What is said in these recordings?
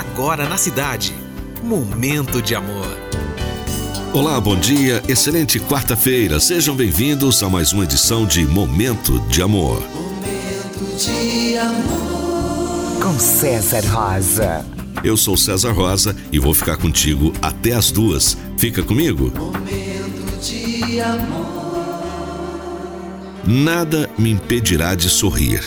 agora na cidade. Momento de amor. Olá, bom dia, excelente quarta-feira. Sejam bem-vindos a mais uma edição de Momento de Amor. Momento de amor. Com César Rosa. Eu sou César Rosa e vou ficar contigo até as duas. Fica comigo? Momento de amor. Nada me impedirá de sorrir.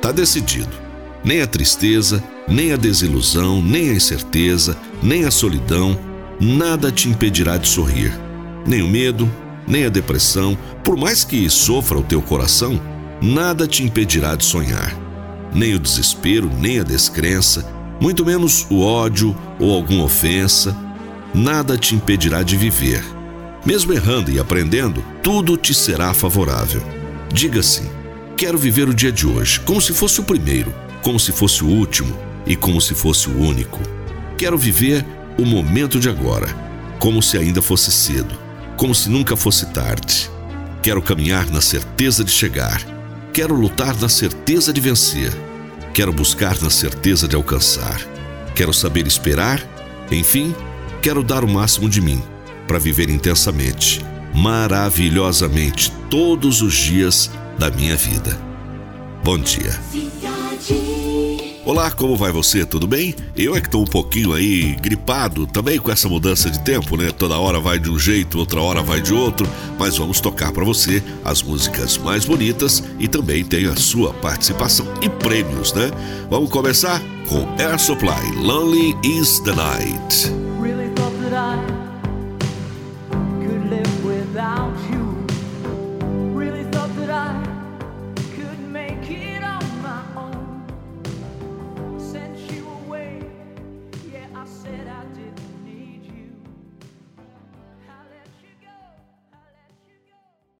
Tá decidido. Nem a tristeza, nem a desilusão, nem a incerteza, nem a solidão, nada te impedirá de sorrir. Nem o medo, nem a depressão, por mais que sofra o teu coração, nada te impedirá de sonhar. Nem o desespero, nem a descrença, muito menos o ódio ou alguma ofensa, nada te impedirá de viver. Mesmo errando e aprendendo, tudo te será favorável. Diga assim: quero viver o dia de hoje como se fosse o primeiro como se fosse o último e como se fosse o único. Quero viver o momento de agora, como se ainda fosse cedo, como se nunca fosse tarde. Quero caminhar na certeza de chegar. Quero lutar na certeza de vencer. Quero buscar na certeza de alcançar. Quero saber esperar. Enfim, quero dar o máximo de mim para viver intensamente, maravilhosamente todos os dias da minha vida. Bom dia. Olá, como vai você? Tudo bem? Eu é que estou um pouquinho aí gripado também com essa mudança de tempo, né? Toda hora vai de um jeito, outra hora vai de outro, mas vamos tocar para você as músicas mais bonitas e também tem a sua participação e prêmios, né? Vamos começar com Air Supply, Lonely is the Night.